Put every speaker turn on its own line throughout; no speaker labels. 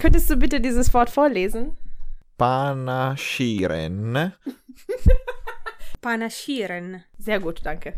Könntest du bitte dieses Wort vorlesen?
Panaschiren.
Panaschiren. Sehr gut, danke.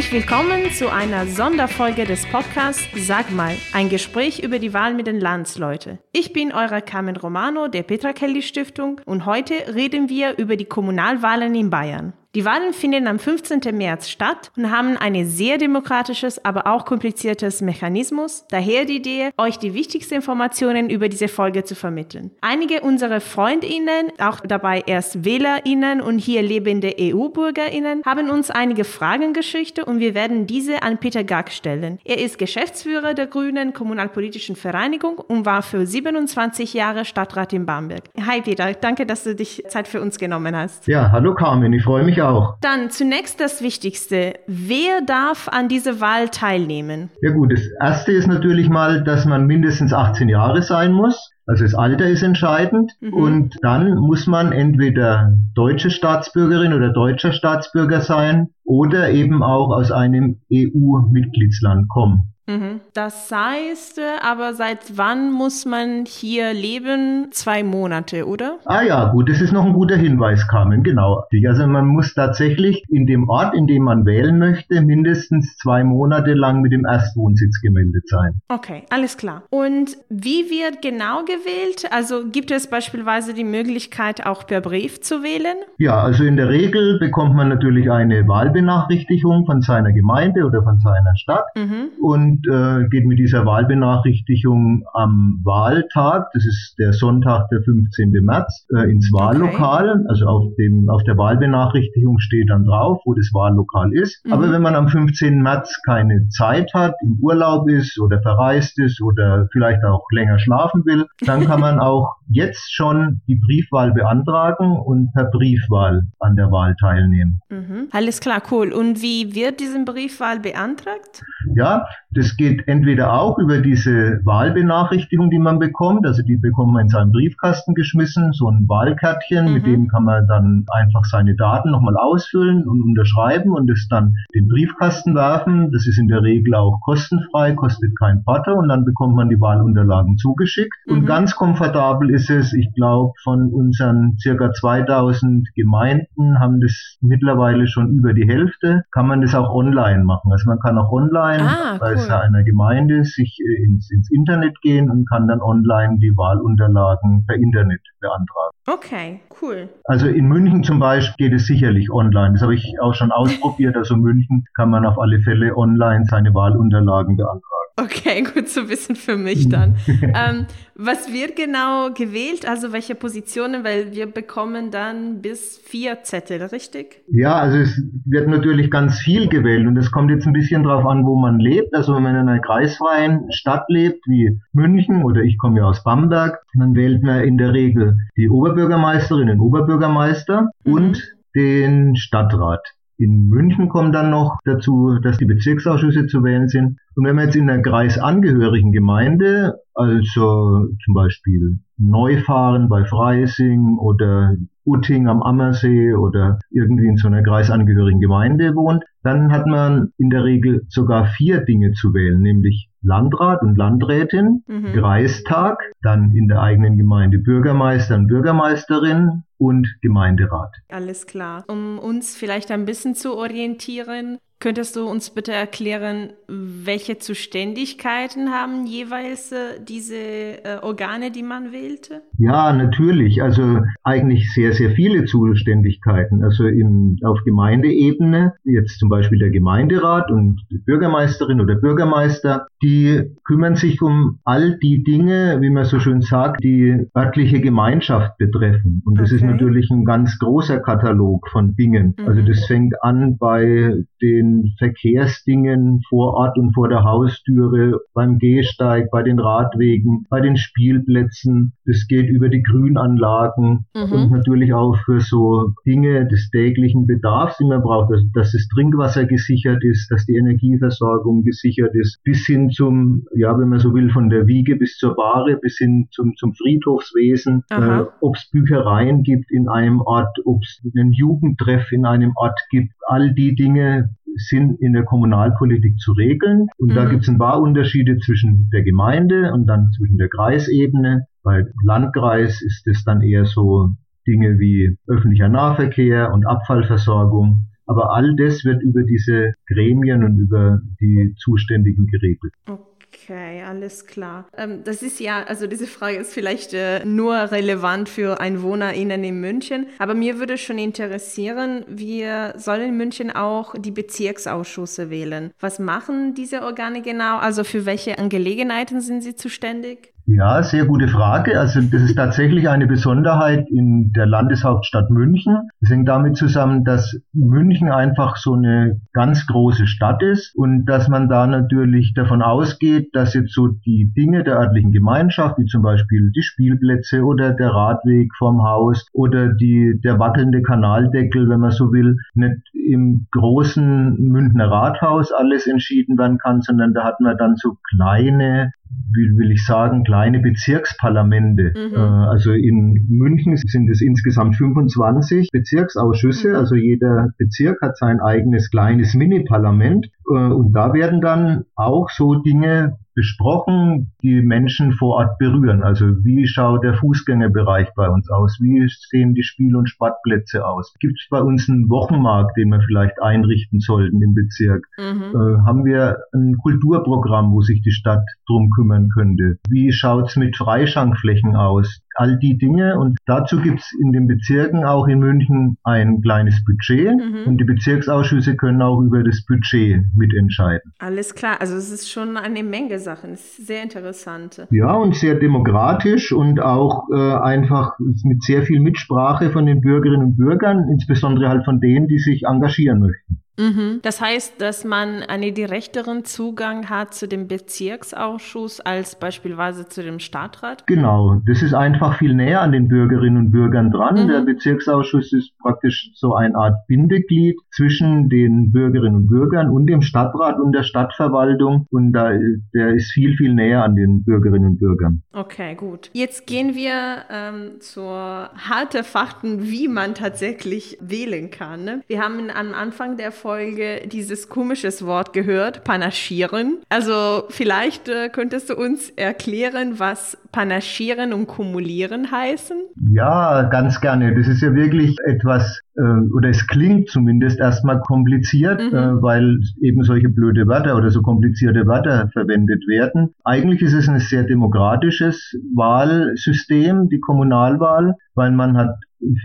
Herzlich willkommen zu einer Sonderfolge des Podcasts Sag mal, ein Gespräch über die Wahl mit den Landsleute. Ich bin euer Carmen Romano der Petra Kelly Stiftung und heute reden wir über die Kommunalwahlen in Bayern. Die Wahlen finden am 15. März statt und haben ein sehr demokratisches, aber auch kompliziertes Mechanismus. Daher die Idee, euch die wichtigsten Informationen über diese Folge zu vermitteln. Einige unserer FreundInnen, auch dabei erst WählerInnen und hier lebende EU-BürgerInnen, haben uns einige Fragen geschickt und wir werden diese an Peter Gack stellen. Er ist Geschäftsführer der Grünen Kommunalpolitischen Vereinigung und war für 27 Jahre Stadtrat in Bamberg. Hi Peter, danke, dass du dich Zeit für uns genommen hast.
Ja, hallo Carmen, ich freue mich auch.
Dann zunächst das Wichtigste. Wer darf an dieser Wahl teilnehmen?
Ja gut, das Erste ist natürlich mal, dass man mindestens 18 Jahre sein muss. Also das Alter ist entscheidend. Mhm. Und dann muss man entweder deutsche Staatsbürgerin oder deutscher Staatsbürger sein oder eben auch aus einem EU-Mitgliedsland kommen.
Mhm. Das heißt, äh, aber seit wann muss man hier leben? Zwei Monate, oder?
Ah ja, gut, das ist noch ein guter Hinweis, Carmen, genau. Also man muss tatsächlich in dem Ort, in dem man wählen möchte, mindestens zwei Monate lang mit dem Erstwohnsitz gemeldet sein.
Okay, alles klar. Und wie wird genau gewählt? Also gibt es beispielsweise die Möglichkeit, auch per Brief zu wählen?
Ja, also in der Regel bekommt man natürlich eine Wahlbenachrichtigung von seiner Gemeinde oder von seiner Stadt. Mhm. Und und äh, geht mit dieser Wahlbenachrichtigung am Wahltag, das ist der Sonntag, der 15. März, äh, ins Wahllokal. Okay. Also auf dem auf der Wahlbenachrichtigung steht dann drauf, wo das Wahllokal ist. Mhm. Aber wenn man am 15. März keine Zeit hat, im Urlaub ist oder verreist ist oder vielleicht auch länger schlafen will, dann kann man auch jetzt schon die Briefwahl beantragen und per Briefwahl an der Wahl teilnehmen.
Mhm. Alles klar, cool. Und wie wird diese Briefwahl beantragt?
Ja, das geht entweder auch über diese Wahlbenachrichtigung, die man bekommt, also die bekommt man in seinen Briefkasten geschmissen, so ein Wahlkärtchen, mhm. mit dem kann man dann einfach seine Daten nochmal ausfüllen und unterschreiben und es dann den Briefkasten werfen. Das ist in der Regel auch kostenfrei, kostet kein Porto und dann bekommt man die Wahlunterlagen zugeschickt. Mhm. Und ganz komfortabel ist es, ich glaube, von unseren circa 2000 Gemeinden haben das mittlerweile schon über die Hälfte, kann man das auch online machen. Also man kann auch online ah, cool Besitzer einer Gemeinde sich äh, ins, ins Internet gehen und kann dann online die Wahlunterlagen per Internet beantragen.
Okay, cool.
Also in München zum Beispiel geht es sicherlich online. Das habe ich auch schon ausprobiert. Also München kann man auf alle Fälle online seine Wahlunterlagen beantragen.
Okay, gut zu wissen für mich dann. ähm, was wird genau gewählt? Also welche Positionen? Weil wir bekommen dann bis vier Zettel, richtig?
Ja, also es wird natürlich ganz viel gewählt und es kommt jetzt ein bisschen drauf an, wo man lebt. Also wenn man in einer kreisfreien Stadt lebt, wie München oder ich komme ja aus Bamberg, dann wählt man in der Regel die Oberbürgermeisterin, den Oberbürgermeister mhm. und den Stadtrat. In München kommt dann noch dazu, dass die Bezirksausschüsse zu wählen sind. Und wenn man jetzt in einer kreisangehörigen Gemeinde, also zum Beispiel Neufahren bei Freising oder Utting am Ammersee oder irgendwie in so einer kreisangehörigen Gemeinde wohnt, dann hat man in der Regel sogar vier Dinge zu wählen, nämlich Landrat und Landrätin, mhm. Kreistag, dann in der eigenen Gemeinde Bürgermeister und Bürgermeisterin und Gemeinderat.
Alles klar. Um uns vielleicht ein bisschen zu orientieren, Könntest du uns bitte erklären, welche Zuständigkeiten haben jeweils äh, diese äh, Organe, die man wählte?
Ja, natürlich. Also eigentlich sehr, sehr viele Zuständigkeiten. Also im, auf Gemeindeebene, jetzt zum Beispiel der Gemeinderat und die Bürgermeisterin oder Bürgermeister, die kümmern sich um all die Dinge, wie man so schön sagt, die örtliche Gemeinschaft betreffen. Und das okay. ist natürlich ein ganz großer Katalog von Dingen. Also mhm. Also das fängt an bei den den Verkehrsdingen vor Ort und vor der Haustüre, beim Gehsteig, bei den Radwegen, bei den Spielplätzen. Es geht über die Grünanlagen mhm. und natürlich auch für so Dinge des täglichen Bedarfs, die man braucht, dass, dass das Trinkwasser gesichert ist, dass die Energieversorgung gesichert ist, bis hin zum, ja, wenn man so will, von der Wiege bis zur Bahre, bis hin zum, zum Friedhofswesen, äh, ob es Büchereien gibt in einem Ort, ob es einen Jugendtreff in einem Ort gibt. All die Dinge sind in der Kommunalpolitik zu regeln. Und mhm. da gibt es ein paar Unterschiede zwischen der Gemeinde und dann zwischen der Kreisebene. Bei Landkreis ist es dann eher so Dinge wie öffentlicher Nahverkehr und Abfallversorgung. Aber all das wird über diese Gremien und über die Zuständigen geregelt.
Okay. Okay, alles klar. Ähm, das ist ja, also diese Frage ist vielleicht äh, nur relevant für EinwohnerInnen in München, aber mir würde schon interessieren, wir sollen in München auch die Bezirksausschüsse wählen. Was machen diese Organe genau? Also für welche Angelegenheiten sind sie zuständig?
Ja, sehr gute Frage. Also das ist tatsächlich eine Besonderheit in der Landeshauptstadt München. Es hängt damit zusammen, dass München einfach so eine ganz große Stadt ist und dass man da natürlich davon ausgeht, dass jetzt so die Dinge der örtlichen Gemeinschaft, wie zum Beispiel die Spielplätze oder der Radweg vorm Haus oder die, der wackelnde Kanaldeckel, wenn man so will, nicht im großen Münchner Rathaus alles entschieden werden kann, sondern da hat man dann so kleine wie will ich sagen, kleine Bezirksparlamente. Mhm. Äh, also in München sind es insgesamt 25 Bezirksausschüsse, mhm. also jeder Bezirk hat sein eigenes kleines Mini-Parlament und da werden dann auch so Dinge besprochen, die Menschen vor Ort berühren. Also wie schaut der Fußgängerbereich bei uns aus? Wie sehen die Spiel- und Sportplätze aus? Gibt es bei uns einen Wochenmarkt, den wir vielleicht einrichten sollten im Bezirk? Mhm. Äh, haben wir ein Kulturprogramm, wo sich die Stadt drum kümmern könnte? Wie schaut's mit Freischankflächen aus? All die Dinge. Und dazu gibt's in den Bezirken auch in München ein kleines Budget mhm. und die Bezirksausschüsse können auch über das Budget mitentscheiden.
Alles klar, also es ist schon eine Menge Sachen, es ist sehr interessant.
Ja, und sehr demokratisch und auch äh, einfach mit sehr viel Mitsprache von den Bürgerinnen und Bürgern, insbesondere halt von denen, die sich engagieren möchten.
Mhm. Das heißt, dass man einen direkteren Zugang hat zu dem Bezirksausschuss als beispielsweise zu dem Stadtrat?
Genau, das ist einfach viel näher an den Bürgerinnen und Bürgern dran. Mhm. Der Bezirksausschuss ist praktisch so eine Art Bindeglied zwischen den Bürgerinnen und Bürgern und dem Stadtrat und der Stadtverwaltung und da, der ist viel, viel näher an den Bürgerinnen und Bürgern.
Okay, gut. Jetzt gehen wir ähm, zur harte Fakten, wie man tatsächlich wählen kann. Ne? Wir haben am Anfang der Folge Folge dieses komisches Wort gehört, panaschieren. Also vielleicht äh, könntest du uns erklären, was panaschieren und kumulieren heißen?
Ja, ganz gerne. Das ist ja wirklich etwas, äh, oder es klingt zumindest erstmal kompliziert, mhm. äh, weil eben solche blöde Wörter oder so komplizierte Wörter verwendet werden. Eigentlich ist es ein sehr demokratisches Wahlsystem, die Kommunalwahl, weil man hat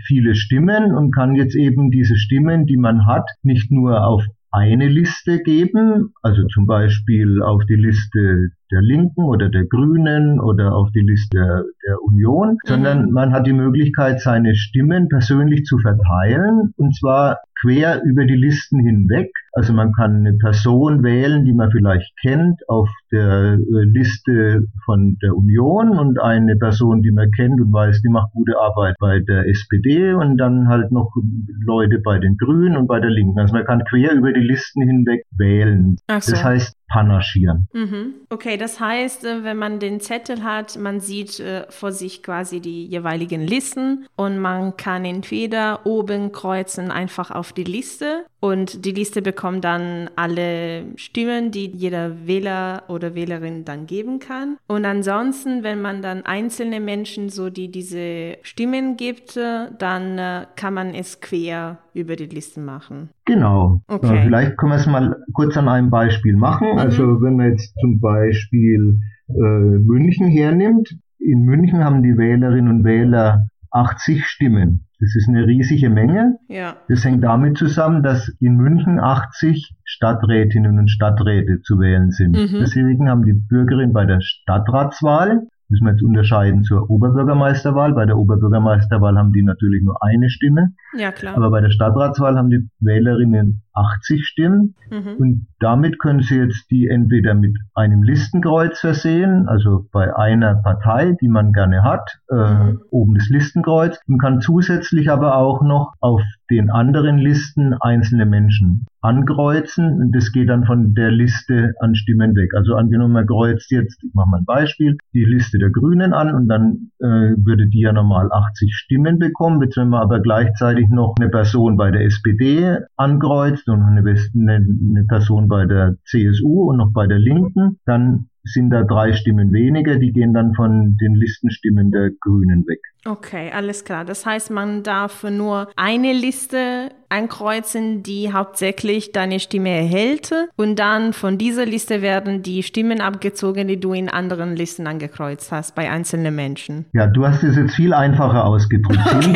viele Stimmen und kann jetzt eben diese Stimmen, die man hat, nicht nur auf eine Liste geben, also zum Beispiel auf die Liste der Linken oder der Grünen oder auf die Liste der, der Union, mhm. sondern man hat die Möglichkeit, seine Stimmen persönlich zu verteilen und zwar quer über die Listen hinweg. Also man kann eine Person wählen, die man vielleicht kennt, auf der äh, Liste von der Union und eine Person, die man kennt und weiß, die macht gute Arbeit bei der SPD und dann halt noch Leute bei den Grünen und bei der Linken. Also man kann quer über die Listen hinweg wählen. So. Das heißt, panaschieren.
Mhm. Okay, das heißt, äh, wenn man den Zettel hat, man sieht äh, vor sich quasi die jeweiligen Listen und man kann entweder oben kreuzen einfach auf die Liste und die Liste bekommt dann alle Stimmen, die jeder Wähler oder Wählerin dann geben kann. Und ansonsten, wenn man dann einzelne Menschen so die diese Stimmen gibt, äh, dann kann man es quer über die Listen machen.
Genau. Okay. Vielleicht können wir es mal kurz an einem Beispiel machen. Mhm. Also wenn man jetzt zum Beispiel äh, München hernimmt, in München haben die Wählerinnen und Wähler 80 Stimmen. Das ist eine riesige Menge. Ja. Das hängt damit zusammen, dass in München 80 Stadträtinnen und Stadträte zu wählen sind. Mhm. Deswegen haben die Bürgerinnen bei der Stadtratswahl müssen wir jetzt unterscheiden zur Oberbürgermeisterwahl. Bei der Oberbürgermeisterwahl haben die natürlich nur eine Stimme. Ja, klar. Aber bei der Stadtratswahl haben die Wählerinnen 80 Stimmen. Mhm. Und damit können Sie jetzt die entweder mit einem Listenkreuz versehen, also bei einer Partei, die man gerne hat, äh, mhm. oben das Listenkreuz, und kann zusätzlich aber auch noch auf den anderen Listen einzelne Menschen ankreuzen und das geht dann von der Liste an Stimmen weg. Also angenommen, man kreuzt jetzt, ich mache mal ein Beispiel, die Liste der Grünen an und dann äh, würde die ja normal 80 Stimmen bekommen. Jetzt wenn man aber gleichzeitig noch eine Person bei der SPD ankreuzt und eine, eine, eine Person bei der CSU und noch bei der Linken, dann sind da drei Stimmen weniger, die gehen dann von den Listenstimmen der Grünen weg.
Okay, alles klar. Das heißt, man darf nur eine Liste ankreuzen, die hauptsächlich deine Stimme erhält und dann von dieser Liste werden die Stimmen abgezogen, die du in anderen Listen angekreuzt hast, bei einzelnen Menschen.
Ja, du hast es jetzt viel einfacher ausgedrückt. Okay. Vielen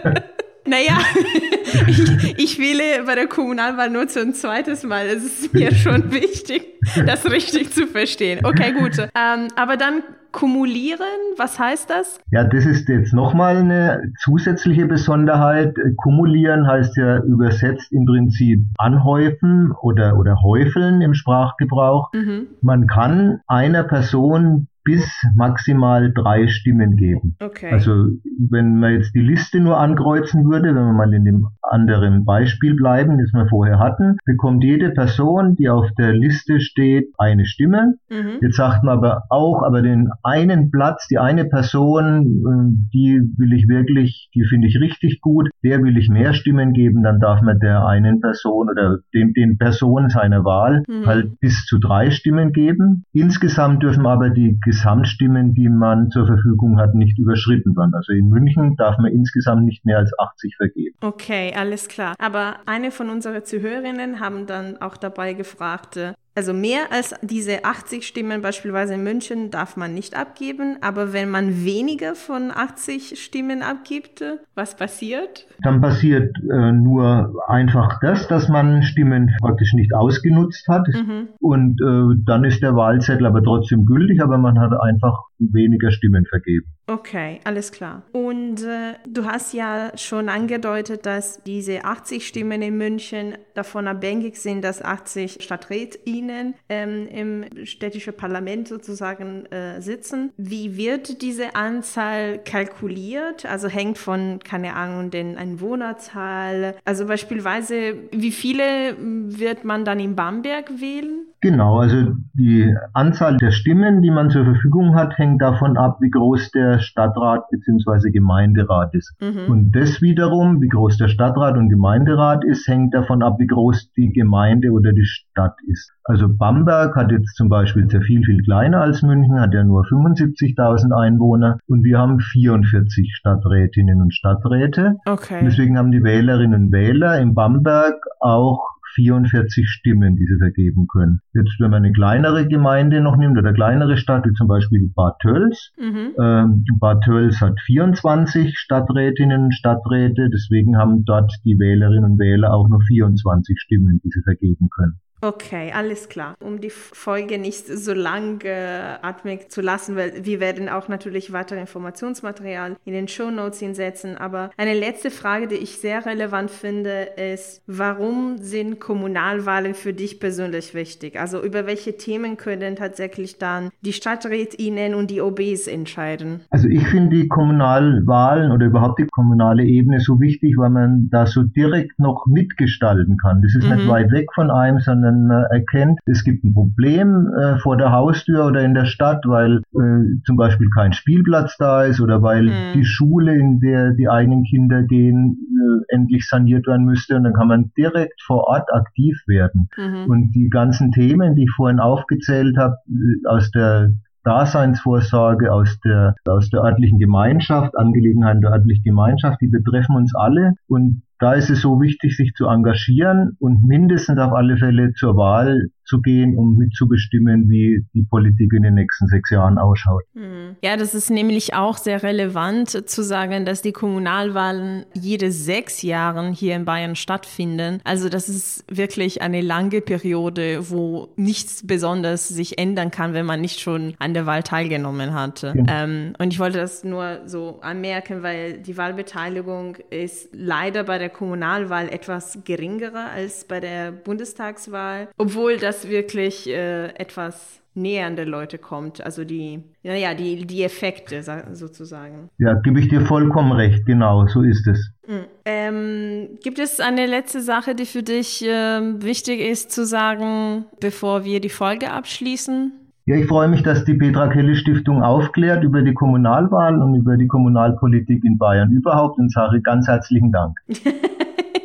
Dank. Naja, ich, ich wähle bei der Kommunalwahl nur zum zweites Mal. Es ist mir schon wichtig, das richtig zu verstehen. Okay, gut. Ähm, aber dann kumulieren, was heißt das?
Ja, das ist jetzt nochmal eine zusätzliche Besonderheit. Kumulieren heißt ja übersetzt im Prinzip anhäufen oder, oder häufeln im Sprachgebrauch. Mhm. Man kann einer Person bis maximal drei Stimmen geben. Okay. Also wenn man jetzt die Liste nur ankreuzen würde, wenn wir mal in dem anderen Beispiel bleiben, das wir vorher hatten, bekommt jede Person, die auf der Liste steht, eine Stimme. Mhm. Jetzt sagt man aber auch, aber den einen Platz, die eine Person, äh, die will ich wirklich, die finde ich richtig gut, der will ich mehr Stimmen geben, dann darf man der einen Person oder den, den Personen seiner Wahl mhm. halt bis zu drei Stimmen geben. Insgesamt dürfen aber die Gesamtstimmen, die man zur Verfügung hat, nicht überschritten werden. Also in München darf man insgesamt nicht mehr als 80 vergeben.
Okay, alles klar. Aber eine von unseren Zuhörerinnen haben dann auch dabei gefragt, also mehr als diese 80 Stimmen beispielsweise in München darf man nicht abgeben, aber wenn man weniger von 80 Stimmen abgibt, was passiert?
Dann passiert äh, nur einfach das, dass man Stimmen praktisch nicht ausgenutzt hat mhm. und äh, dann ist der Wahlzettel aber trotzdem gültig, aber man hat einfach weniger Stimmen vergeben.
Okay, alles klar. Und äh, du hast ja schon angedeutet, dass diese 80 Stimmen in München davon abhängig sind, dass 80 StadträtInnen ähm, im städtischen Parlament sozusagen äh, sitzen. Wie wird diese Anzahl kalkuliert? Also hängt von, keine Ahnung, den Einwohnerzahl. Also beispielsweise, wie viele wird man dann in Bamberg wählen?
Genau, also die Anzahl der Stimmen, die man zur Verfügung hat, hängt davon ab, wie groß der Stadtrat bzw. Gemeinderat ist. Mhm. Und das wiederum, wie groß der Stadtrat und Gemeinderat ist, hängt davon ab, wie groß die Gemeinde oder die Stadt ist. Also Bamberg hat jetzt zum Beispiel sehr viel, viel kleiner als München, hat ja nur 75.000 Einwohner und wir haben 44 Stadträtinnen und Stadträte. Okay. deswegen haben die Wählerinnen und Wähler in Bamberg auch 44 Stimmen, die sie vergeben können. Jetzt, wenn man eine kleinere Gemeinde noch nimmt oder kleinere Stadt, wie zum Beispiel Bad Tölz, mhm. ähm, Bad Tölz hat 24 Stadträtinnen und Stadträte, deswegen haben dort die Wählerinnen und Wähler auch nur 24 Stimmen, die sie vergeben können.
Okay, alles klar. Um die Folge nicht so lang äh, atmig zu lassen, weil wir werden auch natürlich weitere Informationsmaterial in den Show Notes hinsetzen. Aber eine letzte Frage, die ich sehr relevant finde, ist, warum sind Kommunalwahlen für dich persönlich wichtig? Also über welche Themen können tatsächlich dann die Stadträtinnen und die OBs entscheiden?
Also ich finde die Kommunalwahlen oder überhaupt die kommunale Ebene so wichtig, weil man da so direkt noch mitgestalten kann. Das ist mhm. nicht weit weg von einem, sondern man äh, erkennt, es gibt ein Problem äh, vor der Haustür oder in der Stadt, weil äh, zum Beispiel kein Spielplatz da ist oder weil mhm. die Schule, in der die eigenen Kinder gehen, äh, endlich saniert werden müsste. Und dann kann man direkt vor Ort aktiv werden. Mhm. Und die ganzen Themen, die ich vorhin aufgezählt habe, äh, aus der Daseinsvorsorge aus der, aus der örtlichen Gemeinschaft, Angelegenheiten der örtlichen Gemeinschaft, die betreffen uns alle. Und da ist es so wichtig, sich zu engagieren und mindestens auf alle Fälle zur Wahl zu gehen, um mitzubestimmen, wie die Politik in den nächsten sechs Jahren ausschaut.
Hm. Ja, das ist nämlich auch sehr relevant zu sagen, dass die Kommunalwahlen jede sechs Jahre hier in Bayern stattfinden. Also das ist wirklich eine lange Periode, wo nichts besonders sich ändern kann, wenn man nicht schon an der Wahl teilgenommen hatte. Ja. Ähm, und ich wollte das nur so anmerken, weil die Wahlbeteiligung ist leider bei der Kommunalwahl etwas geringerer als bei der Bundestagswahl, obwohl das wirklich äh, etwas näher an die Leute kommt, also die, naja, die, die Effekte sozusagen.
Ja, gebe ich dir vollkommen recht, genau, so ist es.
Mhm. Ähm, gibt es eine letzte Sache, die für dich äh, wichtig ist zu sagen, bevor wir die Folge abschließen?
Ja, ich freue mich, dass die Petra Kelly Stiftung aufklärt über die Kommunalwahl und über die Kommunalpolitik in Bayern überhaupt und sage ganz herzlichen Dank.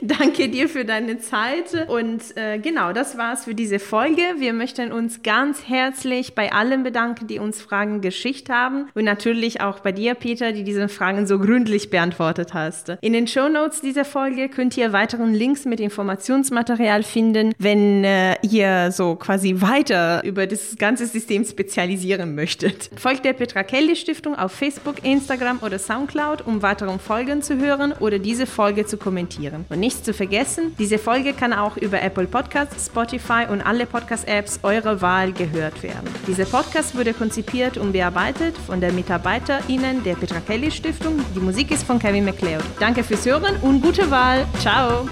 Danke dir für deine Zeit. Und äh, genau, das war's für diese Folge. Wir möchten uns ganz herzlich bei allen bedanken, die uns Fragen geschickt haben. Und natürlich auch bei dir, Peter, die diese Fragen so gründlich beantwortet hast. In den Show Notes dieser Folge könnt ihr weiteren Links mit Informationsmaterial finden, wenn äh, ihr so quasi weiter über das ganze System spezialisieren möchtet. Folgt der Petra Kelly Stiftung auf Facebook, Instagram oder Soundcloud, um weitere Folgen zu hören oder diese Folge zu kommentieren. Und nicht zu vergessen, diese Folge kann auch über Apple Podcasts, Spotify und alle Podcast-Apps eurer Wahl gehört werden. Dieser Podcast wurde konzipiert und bearbeitet von der MitarbeiterInnen der Petra Kelly Stiftung. Die Musik ist von Kevin McLeod. Danke fürs Hören und gute Wahl. Ciao!